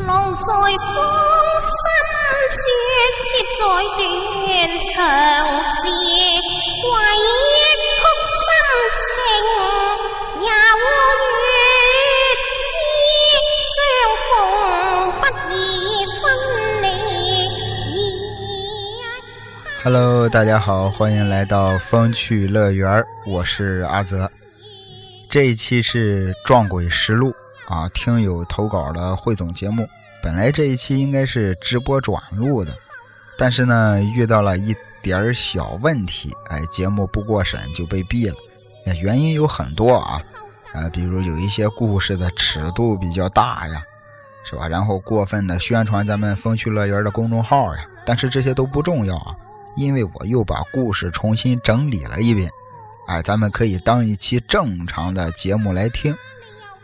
在风心雪，接在断肠时，唯曲心情也无月相逢不易分离。Hello，大家好，欢迎来到风趣乐园，我是阿泽。这一期是《撞鬼实录》啊，听友投稿的汇总节目。本来这一期应该是直播转录的，但是呢，遇到了一点小问题，哎，节目不过审就被毙了。原因有很多啊，呃，比如有一些故事的尺度比较大呀，是吧？然后过分的宣传咱们风趣乐园的公众号呀，但是这些都不重要啊。因为我又把故事重新整理了一遍，哎，咱们可以当一期正常的节目来听。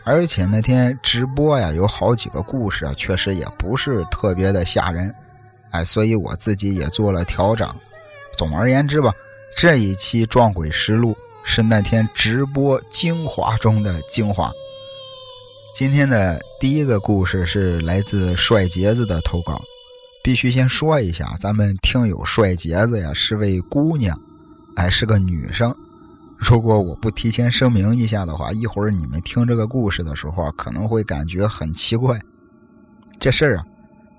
而且那天直播呀，有好几个故事啊，确实也不是特别的吓人，哎，所以我自己也做了调整。总而言之吧，这一期《撞鬼实录》是那天直播精华中的精华。今天的第一个故事是来自帅杰子的投稿。必须先说一下，咱们听友帅杰子呀是位姑娘，哎，是个女生。如果我不提前声明一下的话，一会儿你们听这个故事的时候，可能会感觉很奇怪。这事儿啊，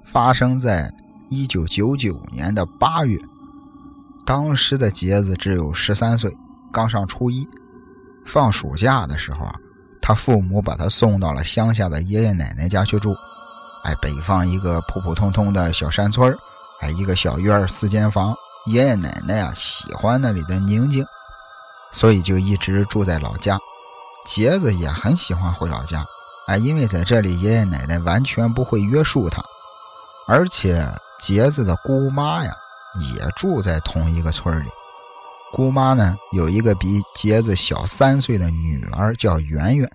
发生在一九九九年的八月，当时的杰子只有十三岁，刚上初一。放暑假的时候啊，他父母把他送到了乡下的爷爷奶奶家去住。哎，北方一个普普通通的小山村哎，一个小院四间房。爷爷奶奶啊，喜欢那里的宁静，所以就一直住在老家。杰子也很喜欢回老家，哎，因为在这里爷爷奶奶完全不会约束他，而且杰子的姑妈呀，也住在同一个村里。姑妈呢，有一个比杰子小三岁的女儿，叫圆圆。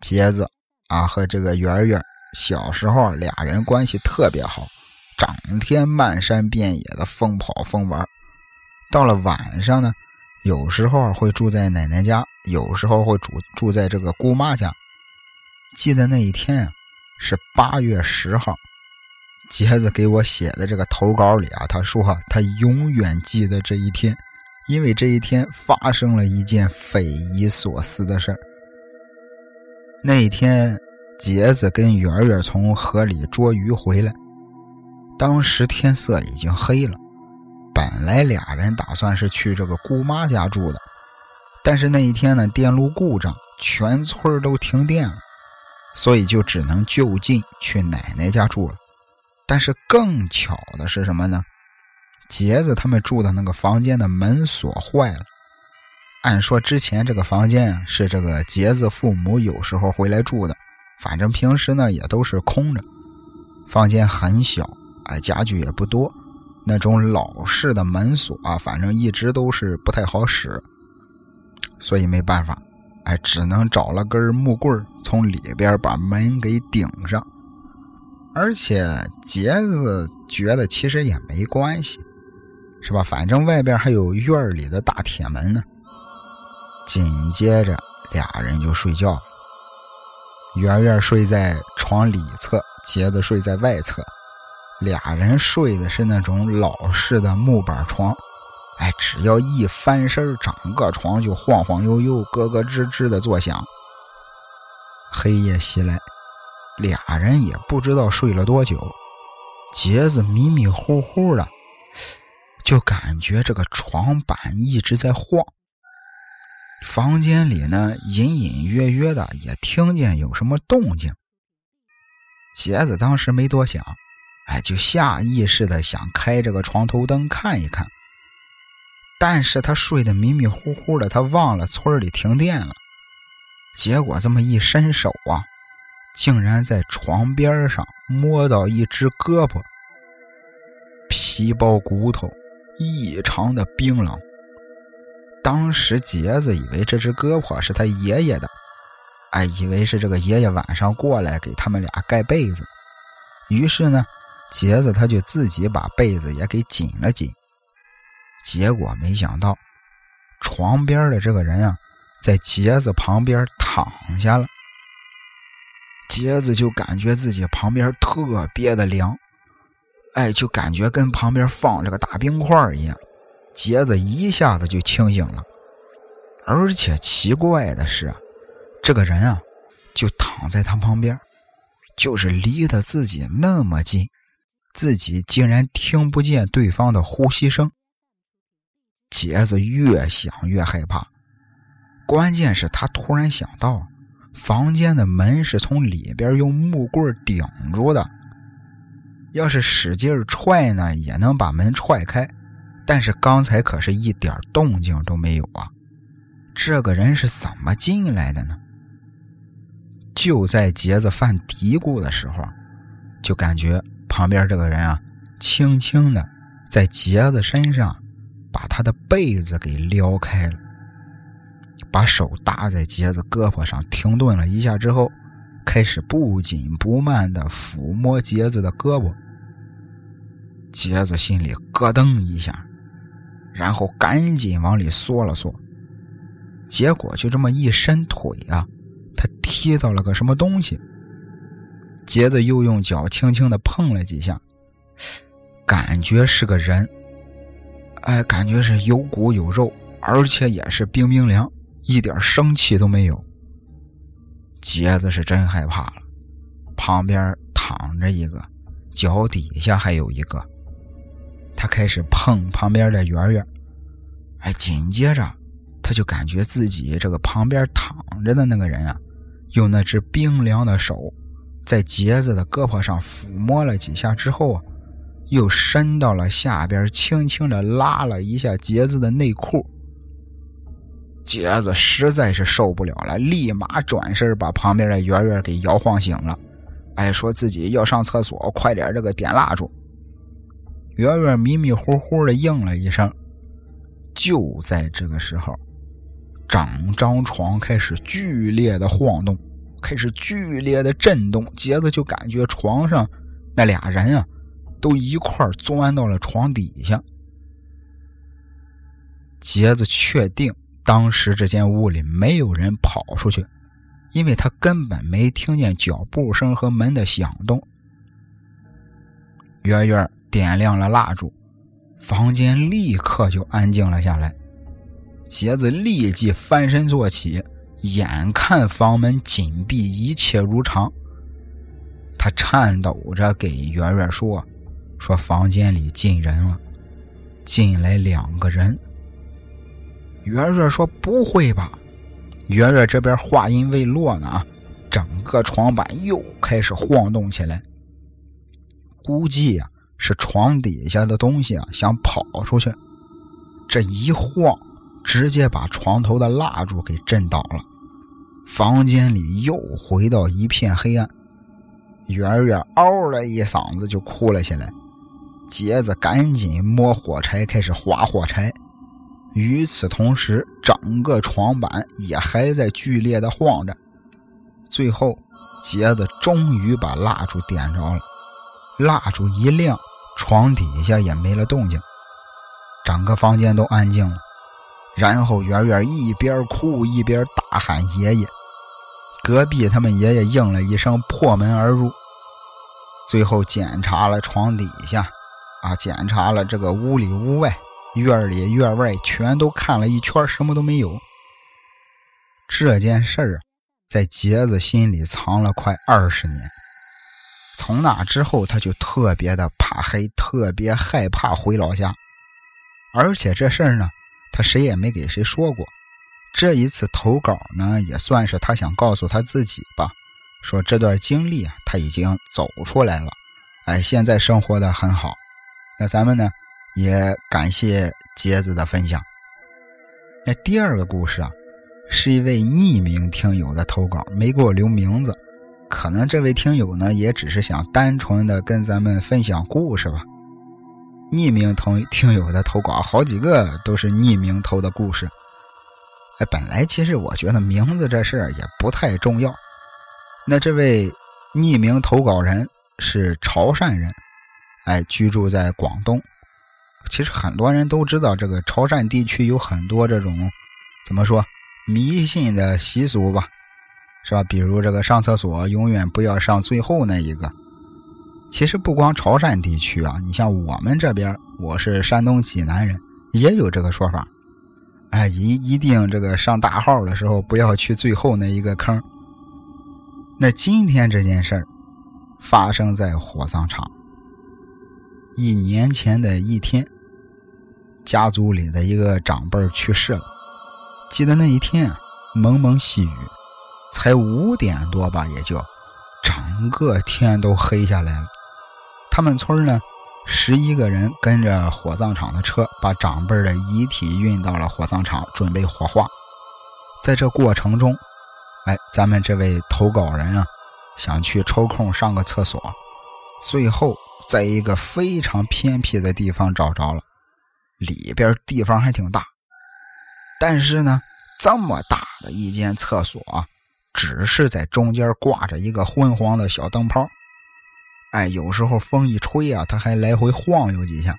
杰子啊，和这个圆圆。小时候俩人关系特别好，整天漫山遍野的疯跑疯玩。到了晚上呢，有时候会住在奶奶家，有时候会住住在这个姑妈家。记得那一天啊，是八月十号。杰子给我写的这个投稿里啊，他说他永远记得这一天，因为这一天发生了一件匪夷所思的事儿。那一天。杰子跟圆圆从河里捉鱼回来，当时天色已经黑了。本来俩人打算是去这个姑妈家住的，但是那一天呢，电路故障，全村都停电了，所以就只能就近去奶奶家住了。但是更巧的是什么呢？杰子他们住的那个房间的门锁坏了。按说之前这个房间，是这个杰子父母有时候回来住的。反正平时呢也都是空着，房间很小，哎，家具也不多，那种老式的门锁啊，反正一直都是不太好使，所以没办法，哎，只能找了根木棍从里边把门给顶上。而且杰子觉得其实也没关系，是吧？反正外边还有院里的大铁门呢。紧接着俩人就睡觉了。圆圆睡在床里侧，杰子睡在外侧，俩人睡的是那种老式的木板床，哎，只要一翻身，整个床就晃晃悠悠、咯咯吱吱的作响。黑夜袭来，俩人也不知道睡了多久，杰子迷迷糊糊的，就感觉这个床板一直在晃。房间里呢，隐隐约约的也听见有什么动静。杰子当时没多想，哎，就下意识的想开这个床头灯看一看。但是他睡得迷迷糊糊的，他忘了村里停电了。结果这么一伸手啊，竟然在床边上摸到一只胳膊，皮包骨头，异常的冰冷。当时杰子以为这只胳膊是他爷爷的，哎，以为是这个爷爷晚上过来给他们俩盖被子，于是呢，杰子他就自己把被子也给紧了紧。结果没想到，床边的这个人啊，在杰子旁边躺下了。杰子就感觉自己旁边特别的凉，哎，就感觉跟旁边放着个大冰块一样。杰子一下子就清醒了，而且奇怪的是，这个人啊，就躺在他旁边，就是离得自己那么近，自己竟然听不见对方的呼吸声。杰子越想越害怕，关键是他突然想到，房间的门是从里边用木棍顶住的，要是使劲踹呢，也能把门踹开。但是刚才可是一点动静都没有啊！这个人是怎么进来的呢？就在杰子犯嘀咕的时候，就感觉旁边这个人啊，轻轻的在杰子身上把他的被子给撩开了，把手搭在杰子胳膊上，停顿了一下之后，开始不紧不慢的抚摸杰子的胳膊。杰子心里咯噔一下。然后赶紧往里缩了缩，结果就这么一伸腿啊，他踢到了个什么东西。杰子又用脚轻轻的碰了几下，感觉是个人，哎，感觉是有骨有肉，而且也是冰冰凉，一点生气都没有。杰子是真害怕了，旁边躺着一个，脚底下还有一个。他开始碰旁边的圆圆，哎，紧接着他就感觉自己这个旁边躺着的那个人啊，用那只冰凉的手在杰子的胳膊上抚摸了几下之后啊，又伸到了下边，轻轻的拉了一下杰子的内裤。杰子实在是受不了了，立马转身把旁边的圆圆给摇晃醒了，哎，说自己要上厕所，快点这个点蜡烛。圆圆迷迷糊糊的应了一声。就在这个时候，整张床开始剧烈的晃动，开始剧烈的震动。杰子就感觉床上那俩人啊，都一块钻到了床底下。杰子确定当时这间屋里没有人跑出去，因为他根本没听见脚步声和门的响动。圆圆。点亮了蜡烛，房间立刻就安静了下来。杰子立即翻身坐起，眼看房门紧闭，一切如常。他颤抖着给圆圆说：“说房间里进人了，进来两个人。”圆圆说：“不会吧？”圆圆这边话音未落呢，整个床板又开始晃动起来。估计呀。是床底下的东西啊，想跑出去，这一晃，直接把床头的蜡烛给震倒了。房间里又回到一片黑暗。圆圆嗷了一嗓子就哭了起来。杰子赶紧摸火柴开始划火柴。与此同时，整个床板也还在剧烈的晃着。最后，杰子终于把蜡烛点着了。蜡烛一亮。床底下也没了动静，整个房间都安静了。然后圆圆一边哭一边大喊“爷爷”，隔壁他们爷爷应了一声，破门而入。最后检查了床底下，啊，检查了这个屋里屋外、院里院外，全都看了一圈，什么都没有。这件事儿在杰子心里藏了快二十年。从那之后，他就特别的怕黑，特别害怕回老家。而且这事儿呢，他谁也没给谁说过。这一次投稿呢，也算是他想告诉他自己吧，说这段经历啊，他已经走出来了，哎，现在生活的很好。那咱们呢，也感谢杰子的分享。那第二个故事啊，是一位匿名听友的投稿，没给我留名字。可能这位听友呢，也只是想单纯的跟咱们分享故事吧。匿名投听友的投稿，好几个都是匿名投的故事。本来其实我觉得名字这事儿也不太重要。那这位匿名投稿人是潮汕人，哎，居住在广东。其实很多人都知道，这个潮汕地区有很多这种怎么说迷信的习俗吧。是吧？比如这个上厕所永远不要上最后那一个。其实不光潮汕地区啊，你像我们这边，我是山东济南人，也有这个说法。哎，一一定这个上大号的时候不要去最后那一个坑。那今天这件事儿发生在火葬场，一年前的一天，家族里的一个长辈去世了。记得那一天啊，蒙蒙细雨。才五点多吧，也就整个天都黑下来了。他们村呢，十一个人跟着火葬场的车，把长辈的遗体运到了火葬场，准备火化。在这过程中，哎，咱们这位投稿人啊，想去抽空上个厕所，最后在一个非常偏僻的地方找着了，里边地方还挺大，但是呢，这么大的一间厕所。只是在中间挂着一个昏黄的小灯泡，哎，有时候风一吹啊，它还来回晃悠几下。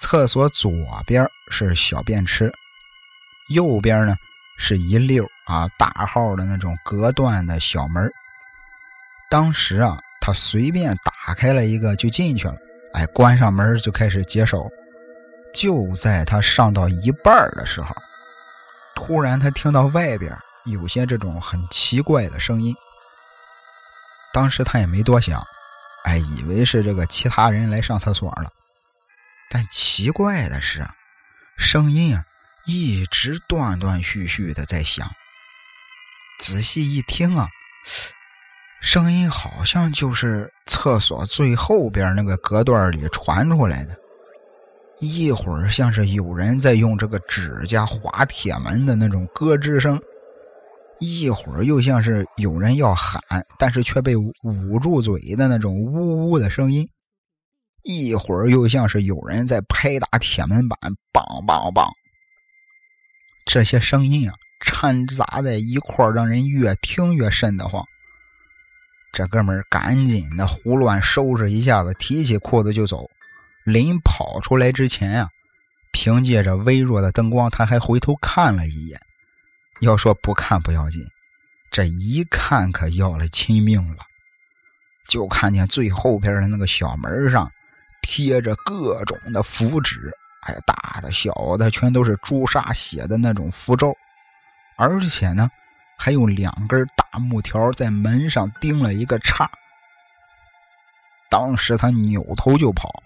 厕所左边是小便池，右边呢是一溜啊大号的那种隔断的小门。当时啊，他随便打开了一个就进去了，哎，关上门就开始解手。就在他上到一半的时候，突然他听到外边。有些这种很奇怪的声音，当时他也没多想，哎，以为是这个其他人来上厕所了。但奇怪的是，声音啊一直断断续续的在响。仔细一听啊，声音好像就是厕所最后边那个隔断里传出来的。一会儿像是有人在用这个指甲划铁门的那种咯吱声。一会儿又像是有人要喊，但是却被捂住嘴的那种呜呜的声音；一会儿又像是有人在拍打铁门板，梆梆梆。这些声音啊，掺杂在一块让人越听越瘆得慌。这哥们儿赶紧的胡乱收拾一下子，提起裤子就走。临跑出来之前啊，凭借着微弱的灯光，他还回头看了一眼。要说不看不要紧，这一看可要了亲命了。就看见最后边的那个小门上贴着各种的符纸，哎，大的小的全都是朱砂写的那种符咒，而且呢，还有两根大木条在门上钉了一个叉。当时他扭头就跑，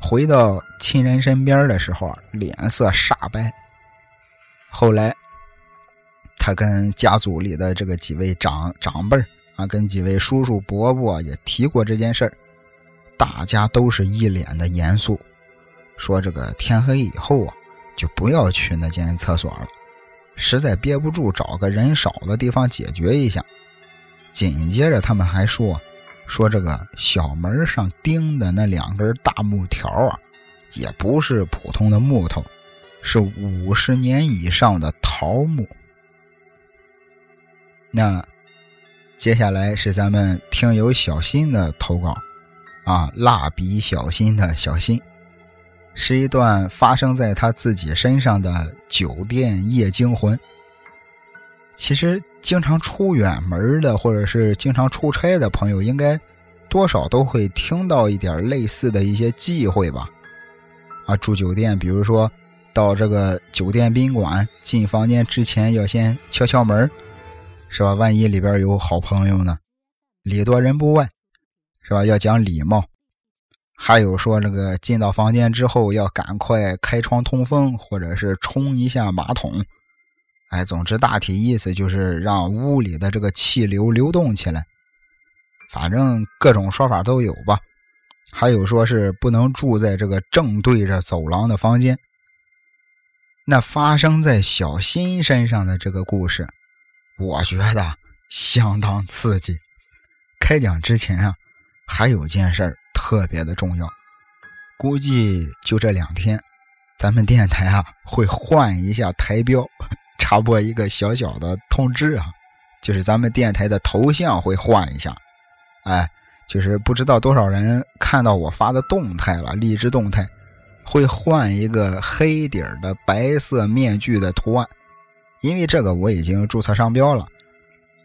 回到亲人身边的时候啊，脸色煞白。后来。他跟家族里的这个几位长长辈啊，跟几位叔叔伯伯也提过这件事儿，大家都是一脸的严肃，说这个天黑以后啊，就不要去那间厕所了，实在憋不住，找个人少的地方解决一下。紧接着他们还说，说这个小门上钉的那两根大木条啊，也不是普通的木头，是五十年以上的桃木。那接下来是咱们听友小新的投稿，啊，蜡笔小新的小新，是一段发生在他自己身上的酒店夜惊魂。其实经常出远门的，或者是经常出差的朋友，应该多少都会听到一点类似的一些忌讳吧？啊，住酒店，比如说到这个酒店宾馆进房间之前，要先敲敲门。是吧？万一里边有好朋友呢？礼多人不怪，是吧？要讲礼貌。还有说这个进到房间之后要赶快开窗通风，或者是冲一下马桶。哎，总之大体意思就是让屋里的这个气流流动起来。反正各种说法都有吧。还有说是不能住在这个正对着走廊的房间。那发生在小新身上的这个故事。我觉得相当刺激。开讲之前啊，还有件事特别的重要，估计就这两天，咱们电台啊会换一下台标，插播一个小小的通知啊，就是咱们电台的头像会换一下。哎，就是不知道多少人看到我发的动态了，励志动态会换一个黑底的白色面具的图案。因为这个我已经注册商标了，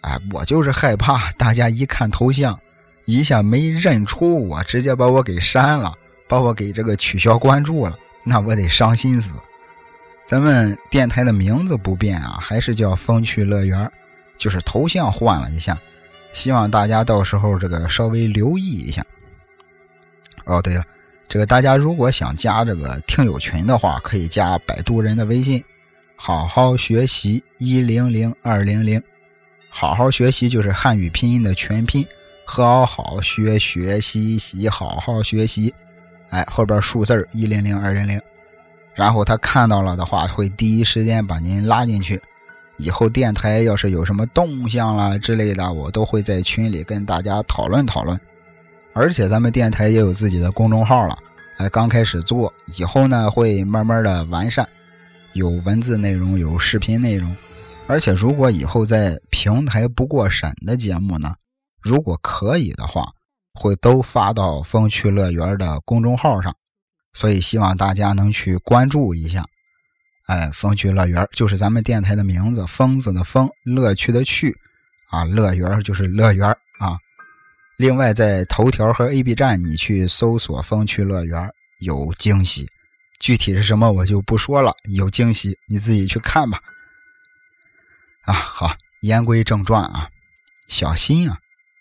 哎，我就是害怕 大家一看头像，一下没认出我，直接把我给删了，把我给这个取消关注了，那我得伤心死。咱们电台的名字不变啊，还是叫风趣乐园，就是头像换了一下，希望大家到时候这个稍微留意一下。哦，对了，这个大家如果想加这个听友群的话，可以加摆渡人的微信，好好学习一零零二零零。好好学习就是汉语拼音的全拼，好好学学习习，好好学习，哎，后边数字一零零二零零，然后他看到了的话，会第一时间把您拉进去。以后电台要是有什么动向啦之类的，我都会在群里跟大家讨论讨论。而且咱们电台也有自己的公众号了，哎，刚开始做，以后呢会慢慢的完善，有文字内容，有视频内容。而且，如果以后在平台不过审的节目呢，如果可以的话，会都发到风趣乐园的公众号上。所以，希望大家能去关注一下。哎，风趣乐园就是咱们电台的名字，疯子的疯，乐趣的趣，啊，乐园就是乐园啊。另外，在头条和 A B 站，你去搜索“风趣乐园”，有惊喜。具体是什么，我就不说了。有惊喜，你自己去看吧。啊，好，言归正传啊，小新啊，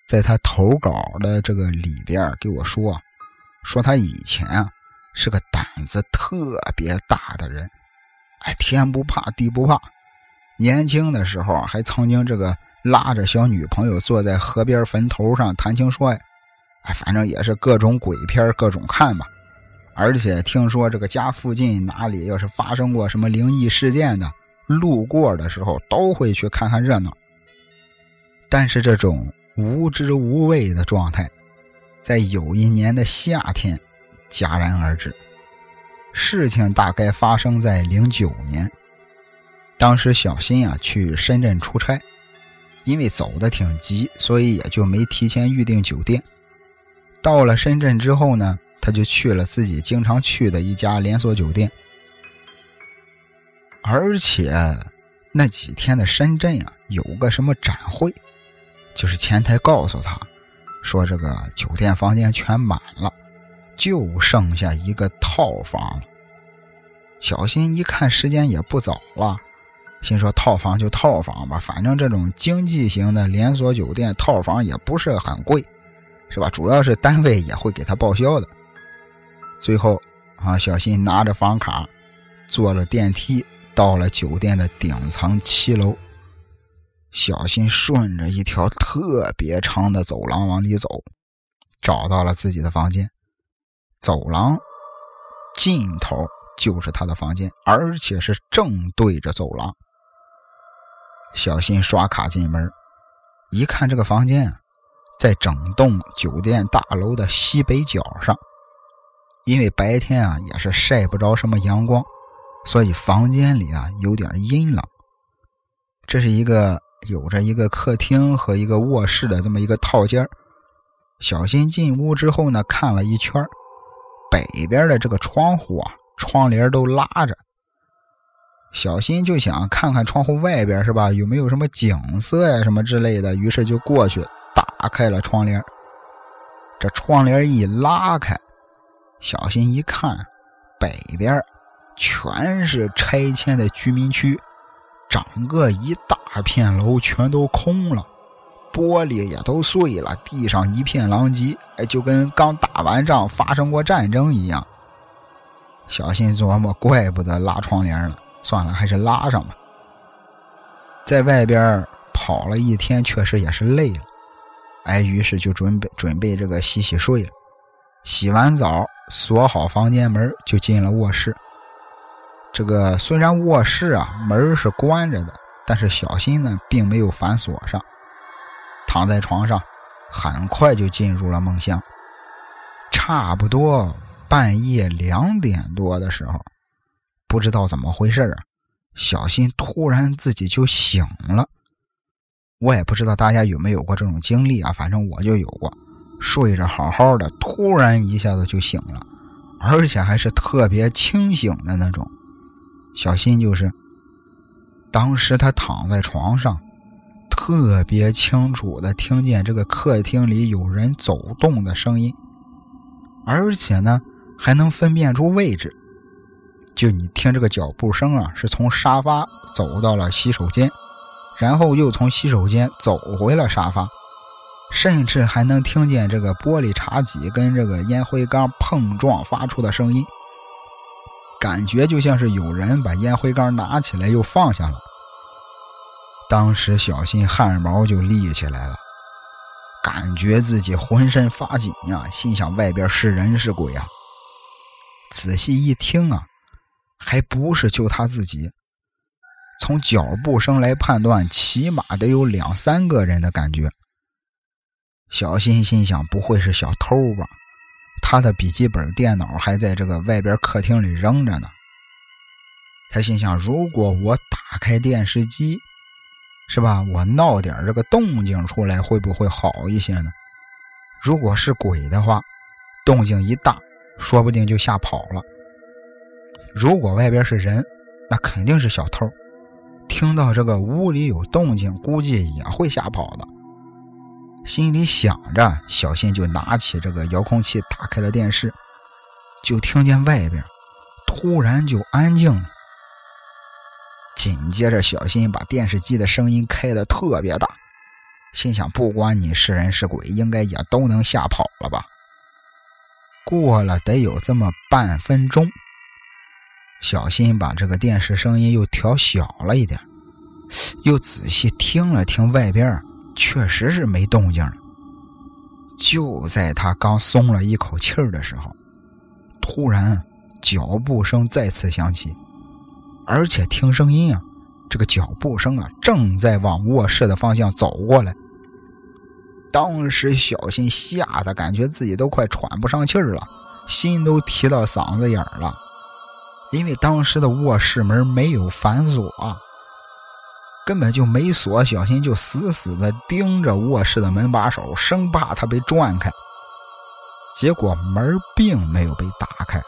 在他投稿的这个里边给我说，说他以前啊是个胆子特别大的人，哎，天不怕地不怕，年轻的时候还曾经这个拉着小女朋友坐在河边坟头上谈情说爱，哎，反正也是各种鬼片各种看吧，而且听说这个家附近哪里要是发生过什么灵异事件的。路过的时候都会去看看热闹，但是这种无知无畏的状态，在有一年的夏天戛然而止。事情大概发生在零九年，当时小新啊去深圳出差，因为走的挺急，所以也就没提前预订酒店。到了深圳之后呢，他就去了自己经常去的一家连锁酒店。而且那几天的深圳啊，有个什么展会，就是前台告诉他，说这个酒店房间全满了，就剩下一个套房了。小新一看时间也不早了，心说套房就套房吧，反正这种经济型的连锁酒店套房也不是很贵，是吧？主要是单位也会给他报销的。最后啊，小新拿着房卡，坐了电梯。到了酒店的顶层七楼，小新顺着一条特别长的走廊往里走，找到了自己的房间。走廊尽头就是他的房间，而且是正对着走廊。小新刷卡进门，一看这个房间在整栋酒店大楼的西北角上，因为白天啊也是晒不着什么阳光。所以房间里啊有点阴冷。这是一个有着一个客厅和一个卧室的这么一个套间小新进屋之后呢，看了一圈北边的这个窗户啊，窗帘都拉着。小新就想看看窗户外边是吧，有没有什么景色呀什么之类的，于是就过去打开了窗帘。这窗帘一拉开，小新一看北边。全是拆迁的居民区，整个一大片楼全都空了，玻璃也都碎了，地上一片狼藉，哎，就跟刚打完仗、发生过战争一样。小心琢磨，怪不得拉窗帘了，算了，还是拉上吧。在外边跑了一天，确实也是累了，哎，于是就准备准备这个洗洗睡了。洗完澡，锁好房间门，就进了卧室。这个虽然卧室啊门是关着的，但是小新呢并没有反锁上，躺在床上，很快就进入了梦乡。差不多半夜两点多的时候，不知道怎么回事啊，小新突然自己就醒了。我也不知道大家有没有过这种经历啊，反正我就有过，睡着好好的，突然一下子就醒了，而且还是特别清醒的那种。小新就是，当时他躺在床上，特别清楚的听见这个客厅里有人走动的声音，而且呢还能分辨出位置。就你听这个脚步声啊，是从沙发走到了洗手间，然后又从洗手间走回了沙发，甚至还能听见这个玻璃茶几跟这个烟灰缸碰撞发出的声音，感觉就像是有人把烟灰缸拿起来又放下了。当时小新汗毛就立起来了，感觉自己浑身发紧呀，心想外边是人是鬼啊？仔细一听啊。还不是就他自己。从脚步声来判断，起码得有两三个人的感觉。小新心想：不会是小偷吧？他的笔记本电脑还在这个外边客厅里扔着呢。他心想：如果我打开电视机，是吧？我闹点这个动静出来，会不会好一些呢？如果是鬼的话，动静一大，说不定就吓跑了。如果外边是人，那肯定是小偷。听到这个屋里有动静，估计也会吓跑的。心里想着，小新就拿起这个遥控器，打开了电视，就听见外边突然就安静了。紧接着，小新把电视机的声音开的特别大，心想：不管你是人是鬼，应该也都能吓跑了吧。过了得有这么半分钟。小新把这个电视声音又调小了一点，又仔细听了听，外边确实是没动静了。就在他刚松了一口气儿的时候，突然脚步声再次响起，而且听声音啊，这个脚步声啊正在往卧室的方向走过来。当时小新吓得感觉自己都快喘不上气儿了，心都提到嗓子眼儿了。因为当时的卧室门没有反锁，根本就没锁，小新就死死的盯着卧室的门把手，生怕它被转开。结果门并没有被打开，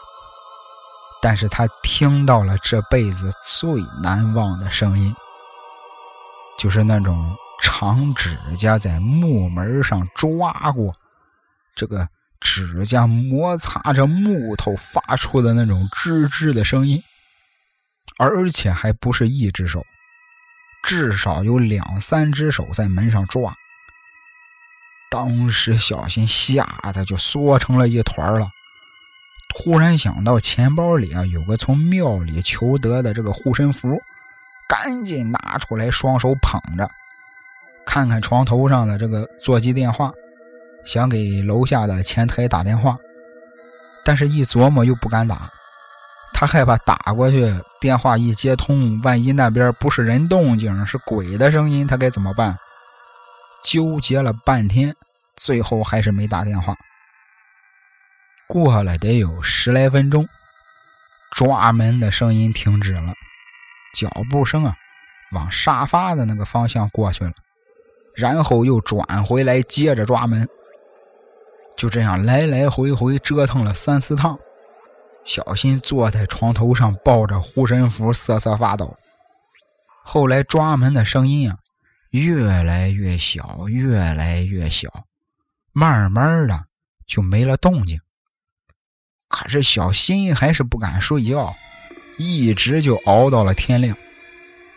但是他听到了这辈子最难忘的声音，就是那种长指甲在木门上抓过，这个。指甲摩擦着木头发出的那种吱吱的声音，而且还不是一只手，至少有两三只手在门上抓。当时小新吓得就缩成了一团了，突然想到钱包里啊有个从庙里求得的这个护身符，赶紧拿出来，双手捧着，看看床头上的这个座机电话。想给楼下的前台打电话，但是一琢磨又不敢打，他害怕打过去电话一接通，万一那边不是人动静，是鬼的声音，他该怎么办？纠结了半天，最后还是没打电话。过了得有十来分钟，抓门的声音停止了，脚步声啊，往沙发的那个方向过去了，然后又转回来接着抓门。就这样来来回回折腾了三四趟，小新坐在床头上抱着护身符瑟瑟发抖。后来抓门的声音啊，越来越小，越来越小，慢慢的就没了动静。可是小新还是不敢睡觉，一直就熬到了天亮。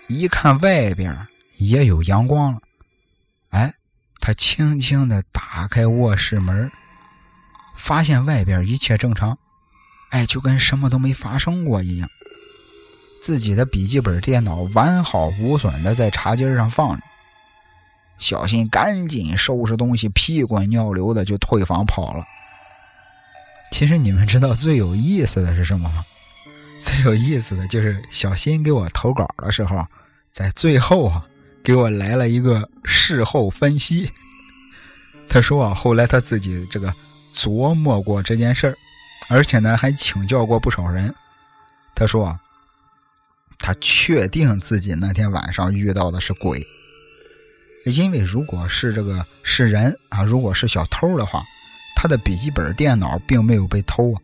一看外边也有阳光了，哎，他轻轻的打开卧室门。发现外边一切正常，哎，就跟什么都没发生过一样。自己的笔记本电脑完好无损的在茶几上放着。小新赶紧收拾东西，屁滚尿流的就退房跑了。其实你们知道最有意思的是什么吗？最有意思的就是小新给我投稿的时候，在最后啊，给我来了一个事后分析。他说啊，后来他自己这个。琢磨过这件事儿，而且呢还请教过不少人。他说啊，他确定自己那天晚上遇到的是鬼，因为如果是这个是人啊，如果是小偷的话，他的笔记本电脑并没有被偷啊。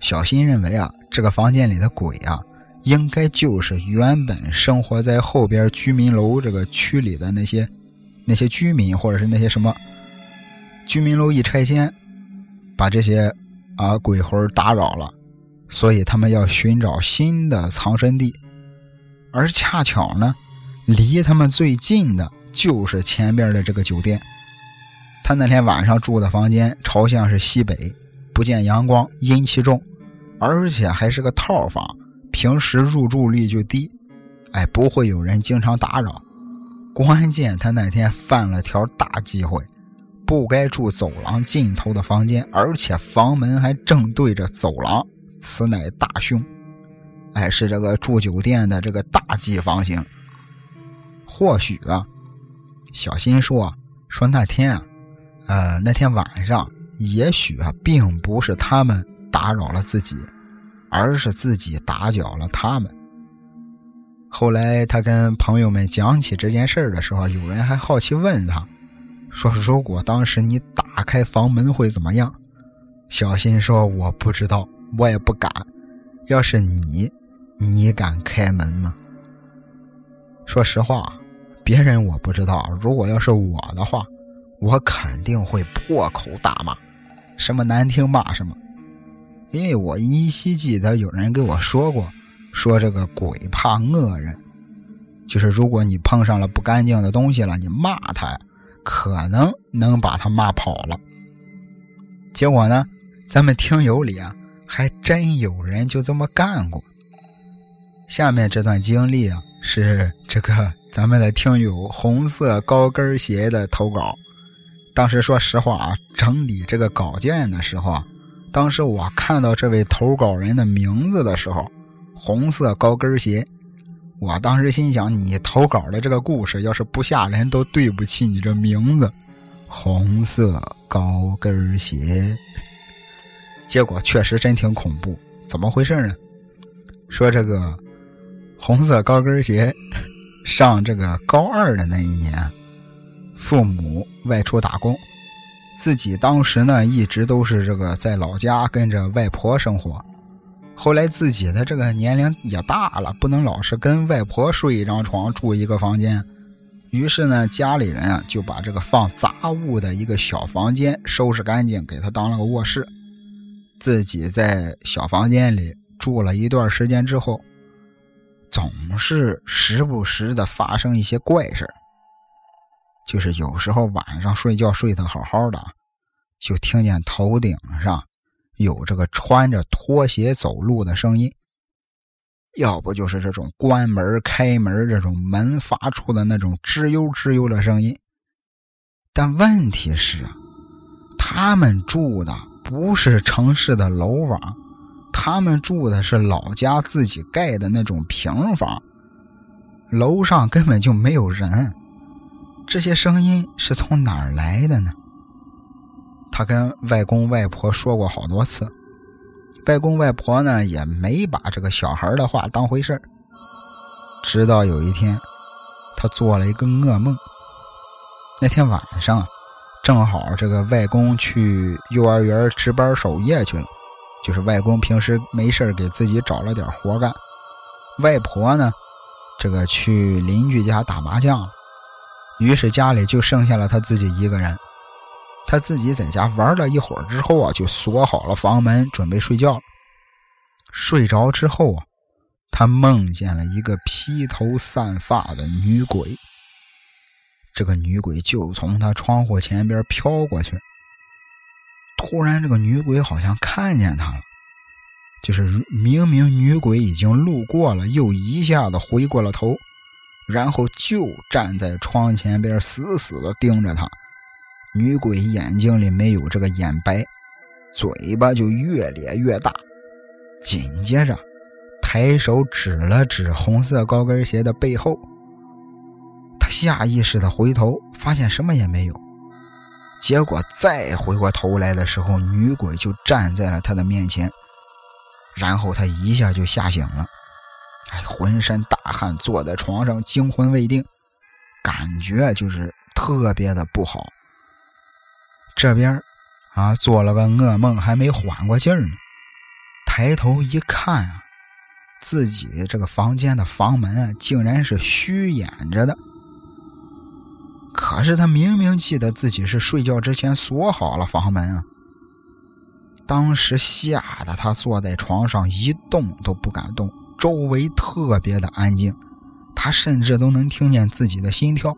小新认为啊，这个房间里的鬼啊，应该就是原本生活在后边居民楼这个区里的那些那些居民，或者是那些什么居民楼一拆迁，把这些啊鬼魂打扰了，所以他们要寻找新的藏身地，而恰巧呢，离他们最近的就是前边的这个酒店。他那天晚上住的房间朝向是西北，不见阳光，阴气重，而且还是个套房。平时入住率就低，哎，不会有人经常打扰。关键他那天犯了条大忌讳，不该住走廊尽头的房间，而且房门还正对着走廊，此乃大凶。哎，是这个住酒店的这个大忌房型。或许啊，小新说说那天啊，呃，那天晚上也许啊，并不是他们打扰了自己。而是自己打搅了他们。后来他跟朋友们讲起这件事的时候，有人还好奇问他，说：“如果当时你打开房门会怎么样？”小新说：“我不知道，我也不敢。要是你，你敢开门吗？”说实话，别人我不知道。如果要是我的话，我肯定会破口大骂，什么难听骂什么。因为我依稀记得有人跟我说过，说这个鬼怕恶人，就是如果你碰上了不干净的东西了，你骂他呀，可能能把他骂跑了。结果呢，咱们听友里啊，还真有人就这么干过。下面这段经历啊，是这个咱们的听友红色高跟鞋的投稿。当时说实话啊，整理这个稿件的时候啊。当时我看到这位投稿人的名字的时候，红色高跟鞋，我当时心想：你投稿的这个故事要是不吓人，都对不起你这名字。红色高跟鞋，结果确实真挺恐怖。怎么回事呢？说这个红色高跟鞋上这个高二的那一年，父母外出打工。自己当时呢，一直都是这个在老家跟着外婆生活。后来自己的这个年龄也大了，不能老是跟外婆睡一张床、住一个房间。于是呢，家里人啊就把这个放杂物的一个小房间收拾干净，给他当了个卧室。自己在小房间里住了一段时间之后，总是时不时的发生一些怪事就是有时候晚上睡觉睡得好好的，就听见头顶上有这个穿着拖鞋走路的声音，要不就是这种关门开门这种门发出的那种吱悠吱悠的声音。但问题是，他们住的不是城市的楼房，他们住的是老家自己盖的那种平房，楼上根本就没有人。这些声音是从哪儿来的呢？他跟外公外婆说过好多次，外公外婆呢也没把这个小孩的话当回事直到有一天，他做了一个噩梦。那天晚上，正好这个外公去幼儿园值班守夜去了，就是外公平时没事给自己找了点活干，外婆呢，这个去邻居家打麻将了。于是家里就剩下了他自己一个人，他自己在家玩了一会儿之后啊，就锁好了房门，准备睡觉。睡着之后啊，他梦见了一个披头散发的女鬼。这个女鬼就从他窗户前边飘过去。突然，这个女鬼好像看见他了，就是明明女鬼已经路过了，又一下子回过了头。然后就站在窗前边，死死的盯着他。女鬼眼睛里没有这个眼白，嘴巴就越咧越大。紧接着，抬手指了指红色高跟鞋的背后。他下意识的回头，发现什么也没有。结果再回过头来的时候，女鬼就站在了他的面前。然后他一下就吓醒了。哎，浑身大汗，坐在床上惊魂未定，感觉就是特别的不好。这边啊，做了个噩梦，还没缓过劲儿呢。抬头一看啊，自己这个房间的房门啊，竟然是虚掩着的。可是他明明记得自己是睡觉之前锁好了房门啊。当时吓得他坐在床上一动都不敢动，周围特别的安静，他甚至都能听见自己的心跳。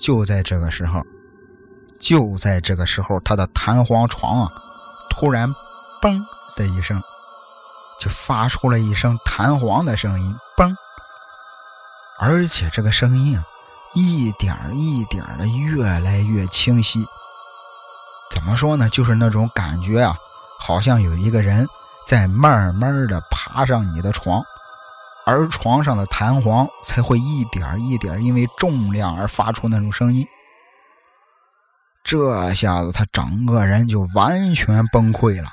就在这个时候，就在这个时候，他的弹簧床啊，突然“嘣”的一声，就发出了一声弹簧的声音，“嘣”，而且这个声音啊，一点一点的越来越清晰。怎么说呢？就是那种感觉啊，好像有一个人在慢慢的爬上你的床，而床上的弹簧才会一点一点因为重量而发出那种声音。这下子他整个人就完全崩溃了。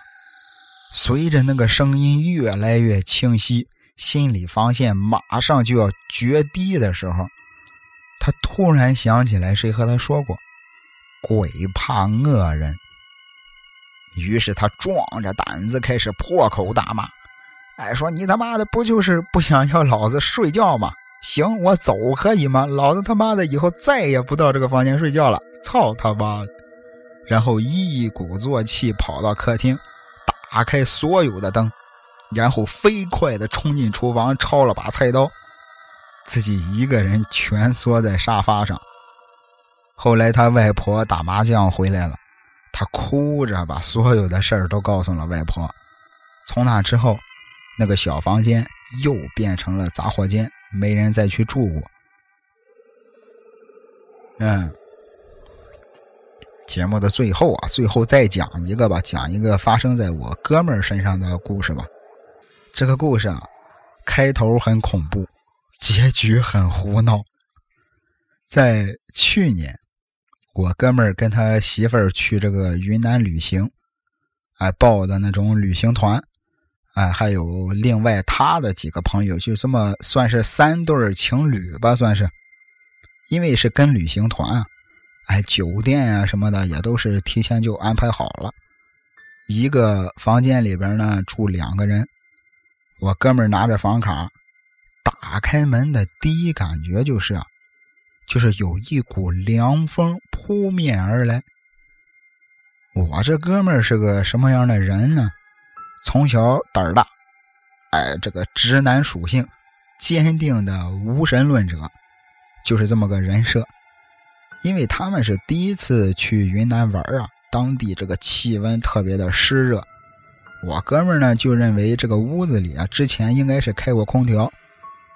随着那个声音越来越清晰，心理防线马上就要决堤的时候，他突然想起来谁和他说过。鬼怕恶人，于是他壮着胆子开始破口大骂：“哎，说你他妈的不就是不想要老子睡觉吗？行，我走可以吗？老子他妈的以后再也不到这个房间睡觉了！操他妈！”然后一鼓作气跑到客厅，打开所有的灯，然后飞快的冲进厨房，抄了把菜刀，自己一个人蜷缩在沙发上。后来他外婆打麻将回来了，他哭着把所有的事儿都告诉了外婆。从那之后，那个小房间又变成了杂货间，没人再去住过。嗯，节目的最后啊，最后再讲一个吧，讲一个发生在我哥们儿身上的故事吧。这个故事啊，开头很恐怖，结局很胡闹。在去年。我哥们儿跟他媳妇儿去这个云南旅行，哎，报的那种旅行团，哎，还有另外他的几个朋友，就这么算是三对情侣吧，算是。因为是跟旅行团啊，哎，酒店啊什么的也都是提前就安排好了。一个房间里边呢住两个人，我哥们拿着房卡，打开门的第一感觉就是啊。就是有一股凉风扑面而来。我这哥们是个什么样的人呢？从小胆儿大，哎，这个直男属性，坚定的无神论者，就是这么个人设。因为他们是第一次去云南玩啊，当地这个气温特别的湿热。我哥们呢就认为这个屋子里啊，之前应该是开过空调。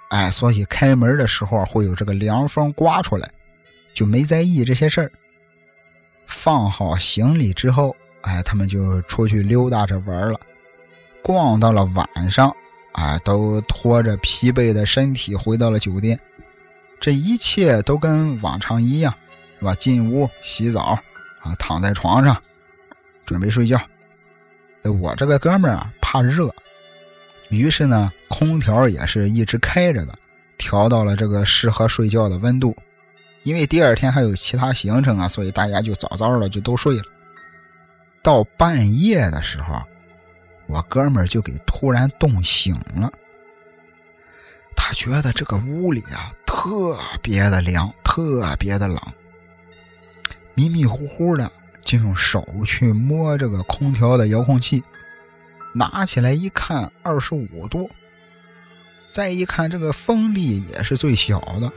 哎，所以开门的时候会有这个凉风刮出来，就没在意这些事儿。放好行李之后，哎，他们就出去溜达着玩了。逛到了晚上，哎，都拖着疲惫的身体回到了酒店。这一切都跟往常一样，吧？进屋洗澡，啊，躺在床上准备睡觉。我这个哥们儿啊，怕热。于是呢，空调也是一直开着的，调到了这个适合睡觉的温度。因为第二天还有其他行程啊，所以大家就早早的就都睡了。到半夜的时候，我哥们儿就给突然冻醒了。他觉得这个屋里啊特别的凉，特别的冷，迷迷糊糊的就用手去摸这个空调的遥控器。拿起来一看，二十五度。再一看，这个风力也是最小的，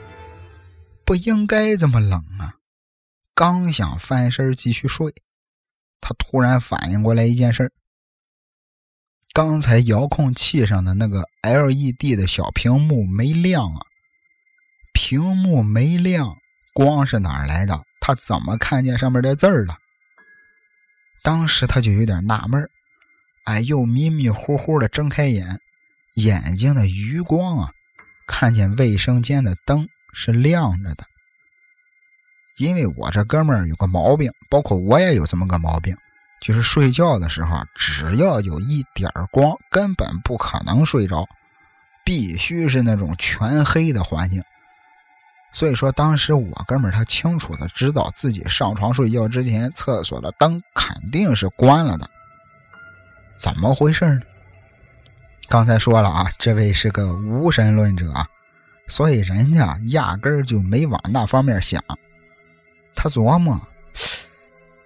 不应该这么冷啊！刚想翻身继续睡，他突然反应过来一件事刚才遥控器上的那个 LED 的小屏幕没亮啊！屏幕没亮，光是哪儿来的？他怎么看见上面的字儿了？当时他就有点纳闷儿。哎，又迷迷糊糊的睁开眼，眼睛的余光啊，看见卫生间的灯是亮着的。因为我这哥们儿有个毛病，包括我也有这么个毛病，就是睡觉的时候，只要有一点光，根本不可能睡着，必须是那种全黑的环境。所以说，当时我哥们他清楚的知道自己上床睡觉之前，厕所的灯肯定是关了的。怎么回事呢？刚才说了啊，这位是个无神论者，所以人家压根儿就没往那方面想。他琢磨，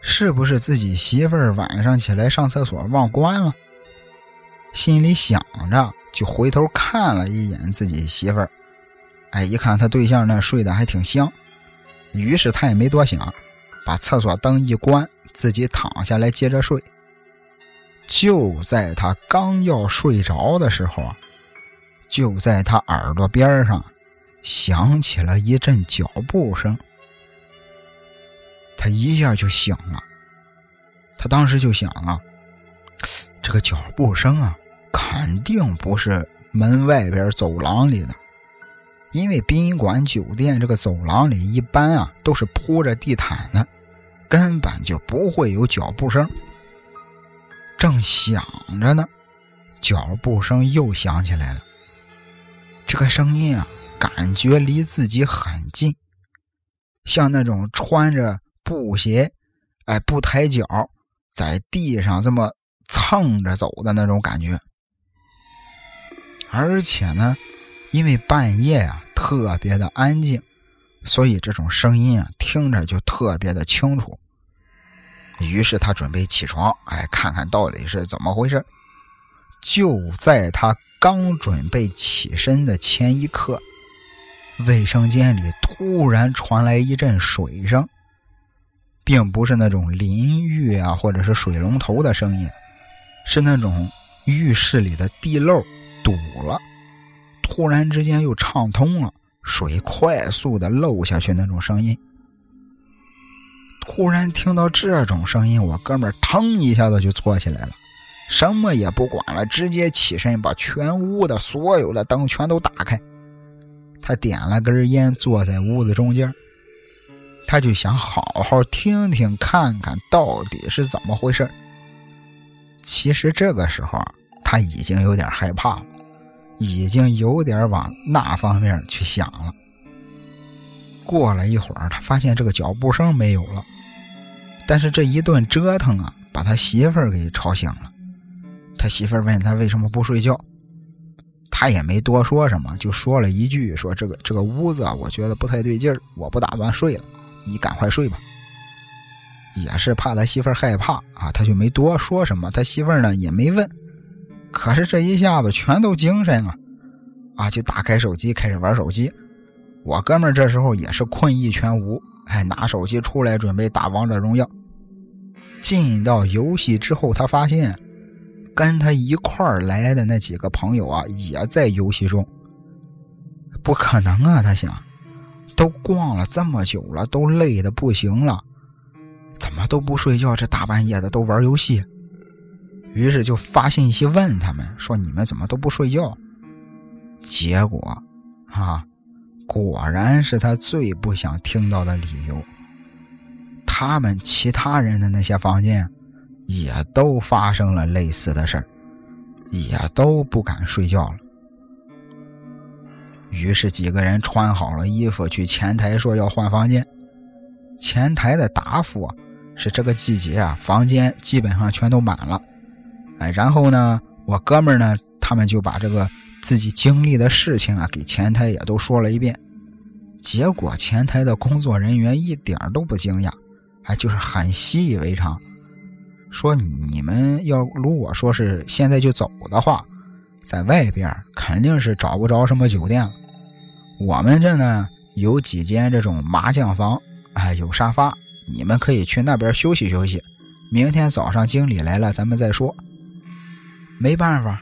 是不是自己媳妇儿晚上起来上厕所忘关了？心里想着，就回头看了一眼自己媳妇儿。哎，一看他对象那睡得还挺香，于是他也没多想，把厕所灯一关，自己躺下来接着睡。就在他刚要睡着的时候啊，就在他耳朵边上响起了一阵脚步声。他一下就醒了，他当时就想啊，这个脚步声啊，肯定不是门外边走廊里的，因为宾馆酒店这个走廊里一般啊都是铺着地毯的，根本就不会有脚步声。正想着呢，脚步声又响起来了。这个声音啊，感觉离自己很近，像那种穿着布鞋，哎，不抬脚，在地上这么蹭着走的那种感觉。而且呢，因为半夜啊特别的安静，所以这种声音啊听着就特别的清楚。于是他准备起床，哎，看看到底是怎么回事。就在他刚准备起身的前一刻，卫生间里突然传来一阵水声，并不是那种淋浴啊或者是水龙头的声音，是那种浴室里的地漏堵了，突然之间又畅通了，水快速的漏下去那种声音。突然听到这种声音，我哥们儿腾一下子就坐起来了，什么也不管了，直接起身把全屋的所有的灯全都打开。他点了根烟，坐在屋子中间，他就想好好听听看看到底是怎么回事。其实这个时候他已经有点害怕了，已经有点往那方面去想了。过了一会儿，他发现这个脚步声没有了，但是这一顿折腾啊，把他媳妇儿给吵醒了。他媳妇儿问他为什么不睡觉，他也没多说什么，就说了一句：“说这个这个屋子啊，我觉得不太对劲儿，我不打算睡了，你赶快睡吧。”也是怕他媳妇儿害怕啊，他就没多说什么。他媳妇儿呢也没问，可是这一下子全都精神了，啊，就打开手机开始玩手机。我哥们这时候也是困意全无，哎，拿手机出来准备打王者荣耀。进到游戏之后，他发现跟他一块儿来的那几个朋友啊，也在游戏中。不可能啊，他想，都逛了这么久了，都累的不行了，怎么都不睡觉？这大半夜的都玩游戏。于是就发信息问他们说：“你们怎么都不睡觉？”结果，啊。果然是他最不想听到的理由。他们其他人的那些房间，也都发生了类似的事儿，也都不敢睡觉了。于是几个人穿好了衣服去前台说要换房间。前台的答复啊是这个季节啊，房间基本上全都满了。哎，然后呢，我哥们儿呢，他们就把这个。自己经历的事情啊，给前台也都说了一遍，结果前台的工作人员一点都不惊讶，哎，就是很习以为常，说你们要如果说是现在就走的话，在外边肯定是找不着什么酒店了。我们这呢有几间这种麻将房，哎，有沙发，你们可以去那边休息休息，明天早上经理来了咱们再说。没办法。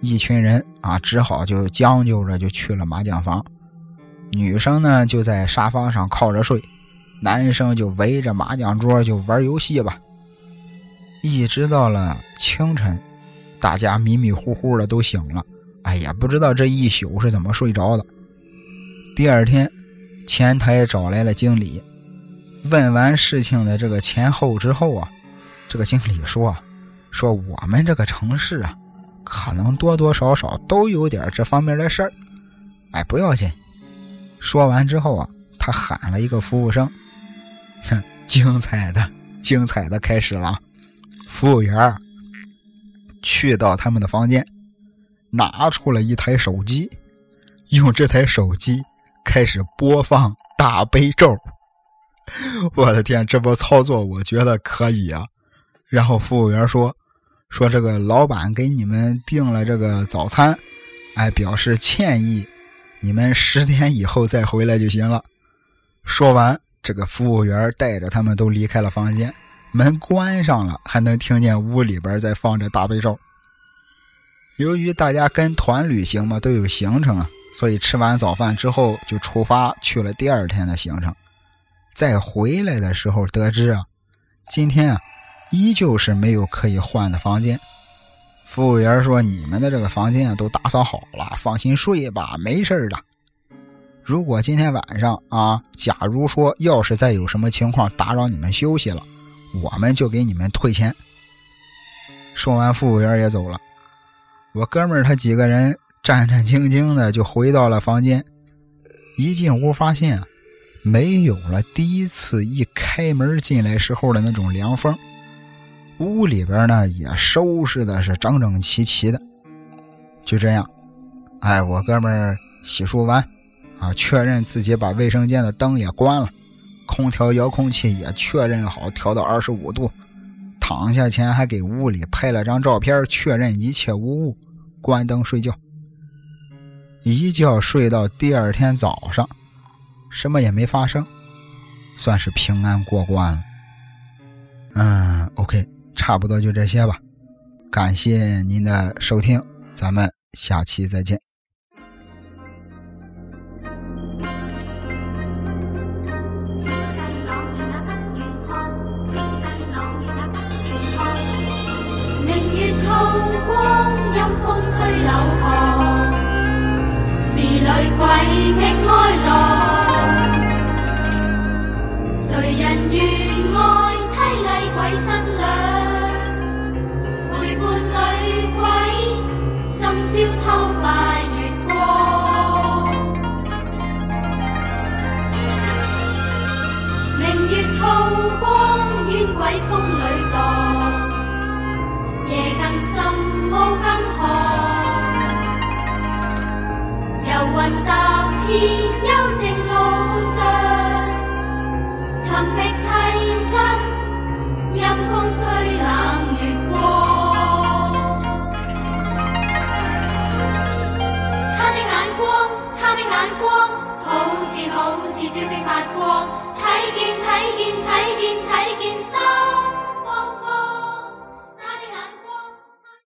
一群人啊，只好就将就着就去了麻将房。女生呢就在沙发上靠着睡，男生就围着麻将桌就玩游戏吧。一直到了清晨，大家迷迷糊糊的都醒了，哎呀，不知道这一宿是怎么睡着的。第二天，前台找来了经理，问完事情的这个前后之后啊，这个经理说啊：“说我们这个城市啊。”可能多多少少都有点这方面的事儿，哎，不要紧。说完之后啊，他喊了一个服务生，哼，精彩的，精彩的开始了。服务员去到他们的房间，拿出了一台手机，用这台手机开始播放大悲咒。我的天，这波操作我觉得可以啊！然后服务员说：“说这个老板给你们订了这个早餐，哎，表示歉意，你们十点以后再回来就行了。”说完，这个服务员带着他们都离开了房间，门关上了，还能听见屋里边在放着大悲咒。由于大家跟团旅行嘛，都有行程啊，所以吃完早饭之后就出发去了第二天的行程。再回来的时候，得知啊，今天啊，依旧是没有可以换的房间。服务员说：“你们的这个房间啊，都打扫好了，放心睡吧，没事的。如果今天晚上啊，假如说要是再有什么情况打扰你们休息了，我们就给你们退钱。”说完，服务员也走了。我哥们儿他几个人战战兢兢的就回到了房间，一进屋发现。没有了第一次一开门进来时候的那种凉风，屋里边呢也收拾的是整整齐齐的。就这样，哎，我哥们洗漱完，啊，确认自己把卫生间的灯也关了，空调遥控器也确认好调到二十五度，躺下前还给屋里拍了张照片，确认一切无误，关灯睡觉。一觉睡到第二天早上。什么也没发生，算是平安过关了。嗯，OK，差不多就这些吧。感谢您的收听，咱们下期再见。鬼更深，雾更寒。游魂踏遍幽静路上，寻觅替身，阴风吹冷月光。他的眼光，他的眼光，好似好似星星发光。睇见睇见睇见睇见心慌慌。